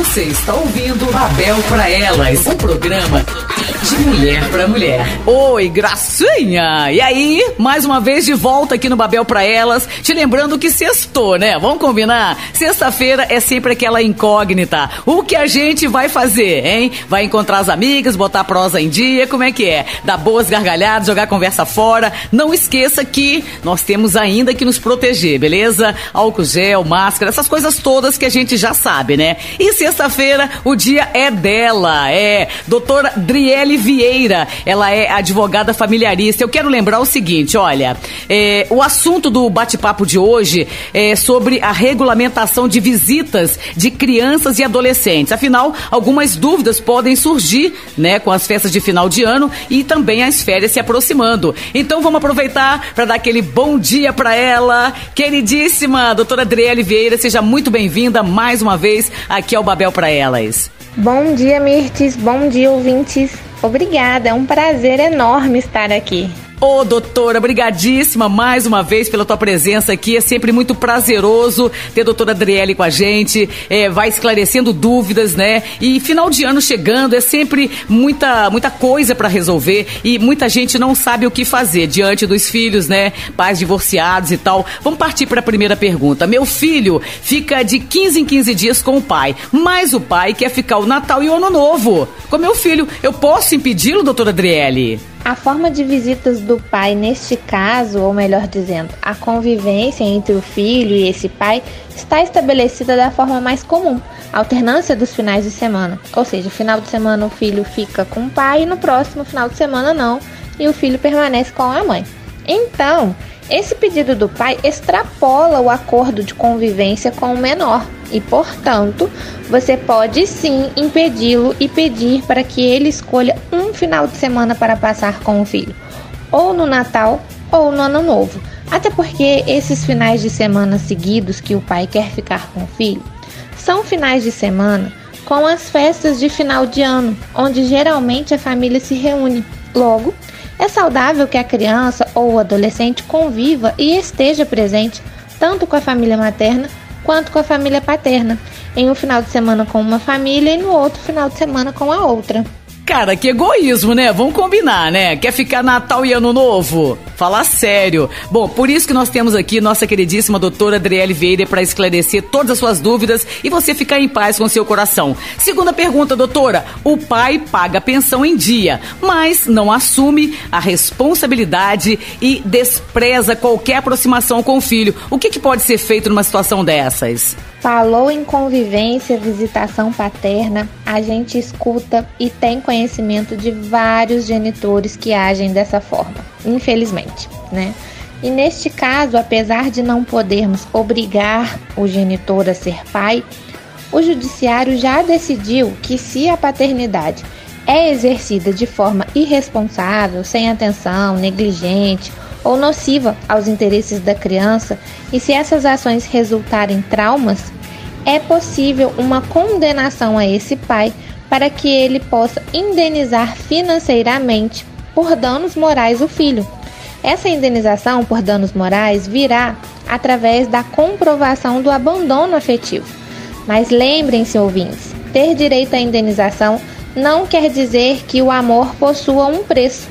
Você está ouvindo Babel para Elas, um programa de mulher para mulher. Oi, gracinha! E aí, mais uma vez de volta aqui no Babel para Elas, te lembrando que sextou, né? Vamos combinar? Sexta-feira é sempre aquela incógnita. O que a gente vai fazer, hein? Vai encontrar as amigas, botar a prosa em dia, como é que é? Dar boas gargalhadas, jogar conversa fora. Não esqueça que nós temos ainda que nos proteger, beleza? Álcool gel, máscara, essas coisas todas que a gente já sabe, né? E sexta-feira o dia é dela, é doutora Driele Vieira. Ela é advogada familiarista. Eu quero lembrar o seguinte, olha, é, o assunto do bate-papo de hoje é sobre a regulamentação de visitas de crianças e adolescentes. Afinal, algumas dúvidas podem surgir, né, com as festas de final de ano e também as férias se aproximando. Então vamos aproveitar para dar aquele bom dia para ela, queridíssima doutora Adriele Vieira, seja muito bem-vinda mais uma vez aqui ao Babel para Elas. Bom dia, Mirtes, bom dia, ouvintes. Obrigada, é um prazer enorme estar aqui. Ô, doutora, brigadíssima mais uma vez pela tua presença aqui. É sempre muito prazeroso ter a doutora Adriele com a gente. É, vai esclarecendo dúvidas, né? E final de ano chegando, é sempre muita, muita coisa para resolver e muita gente não sabe o que fazer diante dos filhos, né? Pais divorciados e tal. Vamos partir para a primeira pergunta. Meu filho fica de 15 em 15 dias com o pai, mas o pai quer ficar o Natal e o Ano Novo. Com meu filho, eu posso impedi-lo, doutora Adriele? A forma de visitas do pai neste caso, ou melhor dizendo, a convivência entre o filho e esse pai, está estabelecida da forma mais comum, alternância dos finais de semana. Ou seja, final de semana o filho fica com o pai e no próximo final de semana não, e o filho permanece com a mãe. Então, esse pedido do pai extrapola o acordo de convivência com o menor e, portanto, você pode sim impedi-lo e pedir para que ele escolha um final de semana para passar com o filho, ou no Natal ou no Ano Novo. Até porque esses finais de semana seguidos que o pai quer ficar com o filho são finais de semana com as festas de final de ano, onde geralmente a família se reúne. Logo, é saudável que a criança ou o adolescente conviva e esteja presente tanto com a família materna quanto com a família paterna, em um final de semana com uma família e no outro final de semana com a outra. Cara, que egoísmo, né? Vamos combinar, né? Quer ficar Natal e Ano Novo? Falar sério. Bom, por isso que nós temos aqui nossa queridíssima doutora Adriele Vieira para esclarecer todas as suas dúvidas e você ficar em paz com seu coração. Segunda pergunta, doutora. O pai paga pensão em dia, mas não assume a responsabilidade e despreza qualquer aproximação com o filho. O que, que pode ser feito numa situação dessas? Falou em convivência, visitação paterna, a gente escuta e tem conhecimento de vários genitores que agem dessa forma, infelizmente, né? E neste caso, apesar de não podermos obrigar o genitor a ser pai, o judiciário já decidiu que se a paternidade é exercida de forma irresponsável, sem atenção, negligente ou nociva aos interesses da criança, e se essas ações resultarem em traumas, é possível uma condenação a esse pai para que ele possa indenizar financeiramente por danos morais o filho. Essa indenização por danos morais virá através da comprovação do abandono afetivo. Mas lembrem-se, ouvintes, ter direito à indenização não quer dizer que o amor possua um preço.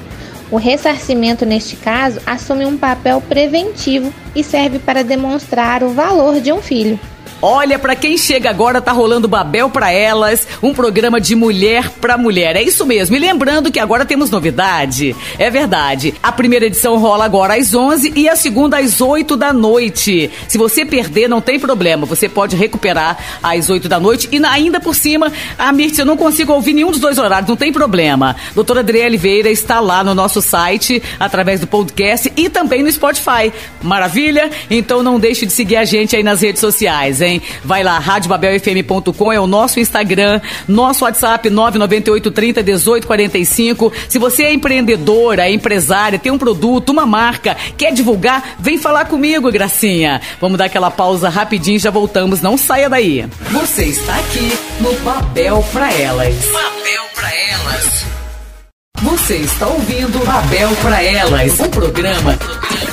O ressarcimento, neste caso, assume um papel preventivo e serve para demonstrar o valor de um filho. Olha, para quem chega agora, tá rolando Babel para Elas, um programa de mulher para mulher. É isso mesmo. E lembrando que agora temos novidade. É verdade. A primeira edição rola agora às 11 e a segunda às 8 da noite. Se você perder, não tem problema. Você pode recuperar às 8 da noite e ainda por cima, a Mirce, eu não consigo ouvir nenhum dos dois horários, não tem problema. Doutora Adriele Veira está lá no nosso site, através do podcast e também no Spotify. Maravilha? Então não deixe de seguir a gente aí nas redes sociais, hein? Também. Vai lá, radiobabelfm.com é o nosso Instagram, nosso WhatsApp 998 30 18 45. Se você é empreendedora, é empresária, tem um produto, uma marca, quer divulgar, vem falar comigo, Gracinha. Vamos dar aquela pausa rapidinho, já voltamos, não saia daí. Você está aqui no Babel para Elas. Babel para Elas. Você está ouvindo Babel para Elas, um programa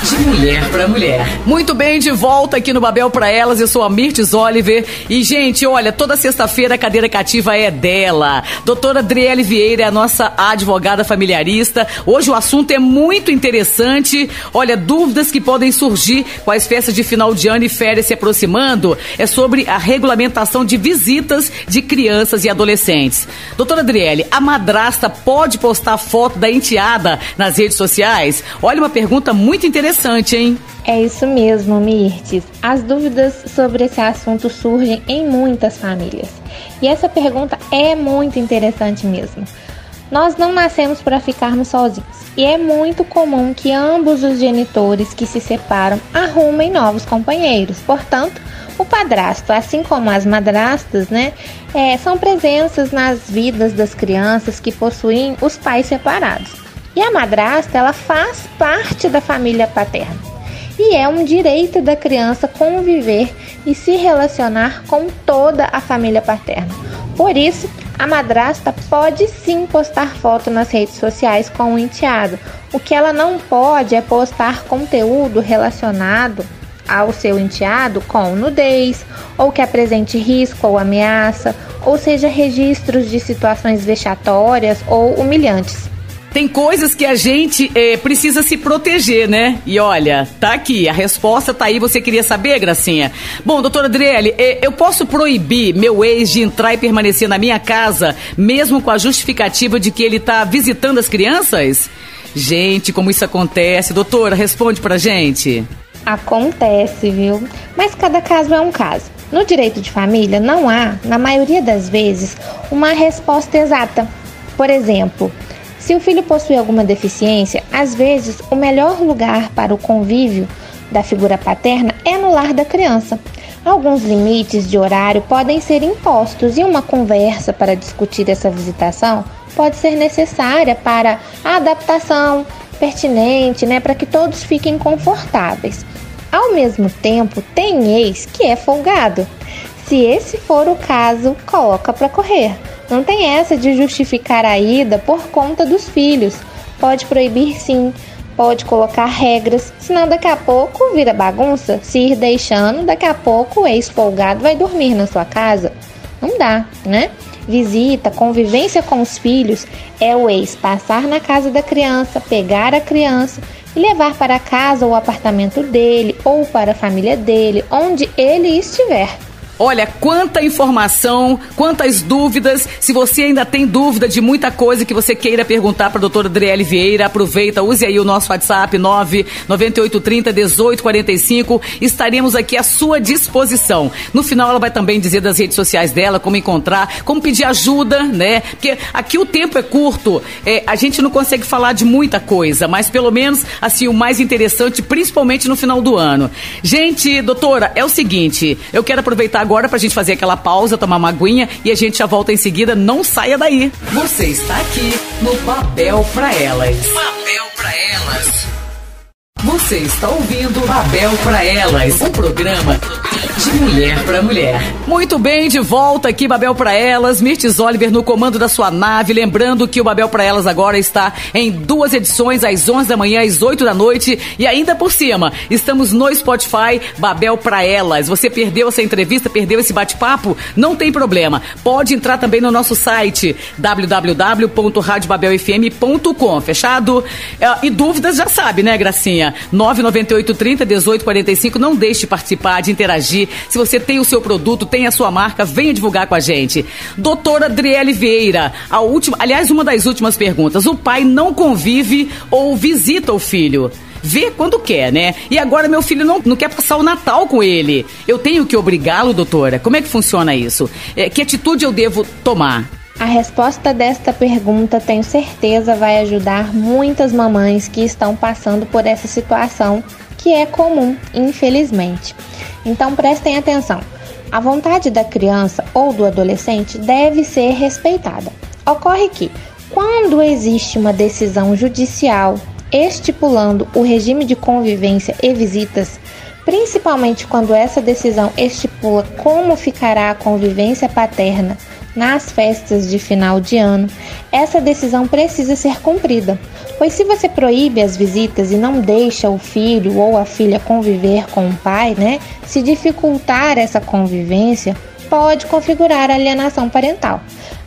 de mulher para mulher. Muito bem, de volta aqui no Babel para Elas. Eu sou a Mirtes Oliver. E, gente, olha, toda sexta-feira a cadeira cativa é dela. Doutora Adriele Vieira é a nossa advogada familiarista. Hoje o assunto é muito interessante. Olha, dúvidas que podem surgir com as festas de final de ano e férias se aproximando é sobre a regulamentação de visitas de crianças e adolescentes. Doutora Adriele, a madrasta pode postar foto da enteada nas redes sociais? Olha, uma pergunta muito interessante, hein? É isso mesmo, Mirtes. As dúvidas sobre esse assunto surgem em muitas famílias. E essa pergunta é muito interessante mesmo. Nós não nascemos para ficarmos sozinhos. E é muito comum que ambos os genitores que se separam arrumem novos companheiros. Portanto, o padrasto, assim como as madrastas, né, é, são presenças nas vidas das crianças que possuem os pais separados. E a madrasta, ela faz parte da família paterna. E é um direito da criança conviver e se relacionar com toda a família paterna. Por isso, a madrasta pode sim postar foto nas redes sociais com o enteado. O que ela não pode é postar conteúdo relacionado ao seu enteado com nudez, ou que apresente risco ou ameaça, ou seja, registros de situações vexatórias ou humilhantes. Tem coisas que a gente é, precisa se proteger, né? E olha, tá aqui, a resposta tá aí, você queria saber, Gracinha? Bom, doutora Adriele, é, eu posso proibir meu ex de entrar e permanecer na minha casa, mesmo com a justificativa de que ele tá visitando as crianças? Gente, como isso acontece? Doutora, responde pra gente. Acontece, viu? Mas cada caso é um caso. No direito de família, não há, na maioria das vezes, uma resposta exata. Por exemplo, se o filho possui alguma deficiência, às vezes o melhor lugar para o convívio da figura paterna é no lar da criança. Alguns limites de horário podem ser impostos e uma conversa para discutir essa visitação pode ser necessária para a adaptação pertinente, né, para que todos fiquem confortáveis. Ao mesmo tempo, tem ex que é folgado. Se esse for o caso, coloca para correr. Não tem essa de justificar a ida por conta dos filhos. Pode proibir sim, pode colocar regras, senão daqui a pouco vira bagunça. Se ir deixando, daqui a pouco o ex-folgado vai dormir na sua casa. Não dá, né? Visita, convivência com os filhos é o ex passar na casa da criança, pegar a criança e levar para casa ou apartamento dele ou para a família dele, onde ele estiver. Olha, quanta informação, quantas dúvidas. Se você ainda tem dúvida de muita coisa que você queira perguntar para a doutora Adriele Vieira, aproveita, use aí o nosso WhatsApp 99830 1845. Estaremos aqui à sua disposição. No final, ela vai também dizer das redes sociais dela, como encontrar, como pedir ajuda, né? Porque aqui o tempo é curto, é, a gente não consegue falar de muita coisa, mas pelo menos, assim, o mais interessante, principalmente no final do ano. Gente, doutora, é o seguinte, eu quero aproveitar agora pra gente fazer aquela pausa, tomar uma aguinha e a gente já volta em seguida. Não saia daí. Você está aqui no Babel pra Elas. Babel pra Elas. Você está ouvindo Babel para Elas, um programa de mulher para mulher. Muito bem, de volta aqui, Babel para Elas. Mirtes Oliver no comando da sua nave. Lembrando que o Babel para Elas agora está em duas edições, às 11 da manhã, às 8 da noite. E ainda por cima, estamos no Spotify Babel para Elas. Você perdeu essa entrevista, perdeu esse bate-papo? Não tem problema. Pode entrar também no nosso site www.radiobabelfm.com. Fechado? É, e dúvidas já sabe, né, Gracinha? 998 30 18 45. Não deixe de participar, de interagir. Se você tem o seu produto, tem a sua marca, venha divulgar com a gente. Doutora Adriele Vieira, a última, aliás, uma das últimas perguntas. O pai não convive ou visita o filho? vê quando quer, né? E agora meu filho não, não quer passar o Natal com ele. Eu tenho que obrigá-lo, doutora? Como é que funciona isso? É, que atitude eu devo tomar? A resposta desta pergunta, tenho certeza, vai ajudar muitas mamães que estão passando por essa situação que é comum, infelizmente. Então prestem atenção. A vontade da criança ou do adolescente deve ser respeitada. Ocorre que, quando existe uma decisão judicial estipulando o regime de convivência e visitas, principalmente quando essa decisão estipula como ficará a convivência paterna nas festas de final de ano, essa decisão precisa ser cumprida, pois se você proíbe as visitas e não deixa o filho ou a filha conviver com o pai, né, se dificultar essa convivência, pode configurar alienação parental.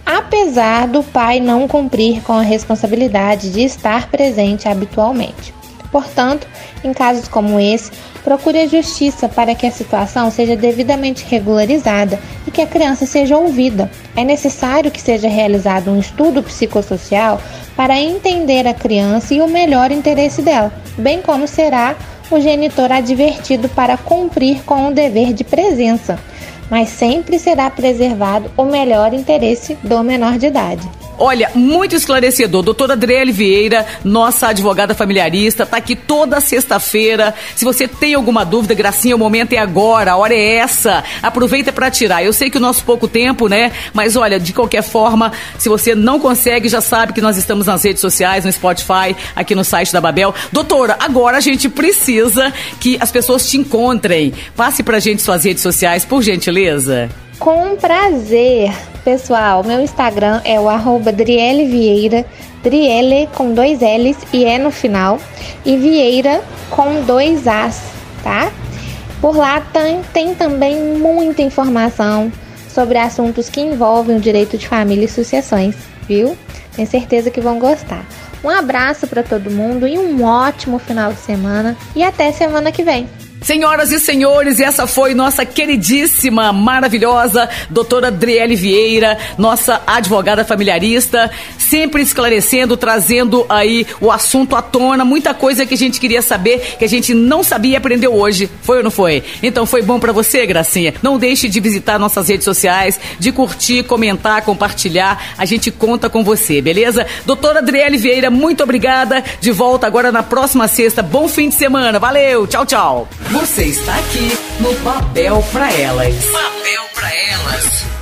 Apesar do pai não cumprir com a responsabilidade de estar presente habitualmente. Portanto, em casos como esse, procure a justiça para que a situação seja devidamente regularizada e que a criança seja ouvida. É necessário que seja realizado um estudo psicossocial para entender a criança e o melhor interesse dela, bem como será o genitor advertido para cumprir com o dever de presença, mas sempre será preservado o melhor interesse do menor de idade. Olha, muito esclarecedor. Doutora Adriele Vieira, nossa advogada familiarista, tá aqui toda sexta-feira. Se você tem alguma dúvida, Gracinha, o momento é agora, a hora é essa. Aproveita para tirar. Eu sei que o nosso pouco tempo, né? Mas olha, de qualquer forma, se você não consegue, já sabe que nós estamos nas redes sociais, no Spotify, aqui no site da Babel. Doutora, agora a gente precisa que as pessoas te encontrem. Passe pra gente suas redes sociais, por gentileza. Com prazer, pessoal. Meu Instagram é o arroba Driele Vieira, Driele com dois L's e E no final, e Vieira com dois As, tá? Por lá tem, tem também muita informação sobre assuntos que envolvem o direito de família e sucessões, viu? Tenho certeza que vão gostar. Um abraço para todo mundo e um ótimo final de semana e até semana que vem. Senhoras e senhores, essa foi nossa queridíssima, maravilhosa doutora Adriele Vieira, nossa advogada familiarista, sempre esclarecendo, trazendo aí o assunto à tona, muita coisa que a gente queria saber, que a gente não sabia e aprendeu hoje. Foi ou não foi? Então foi bom para você, Gracinha? Não deixe de visitar nossas redes sociais, de curtir, comentar, compartilhar. A gente conta com você, beleza? Doutora Adriele Vieira, muito obrigada. De volta agora na próxima sexta. Bom fim de semana. Valeu, tchau, tchau. Você está aqui no Papel para Elas. Papel para Elas.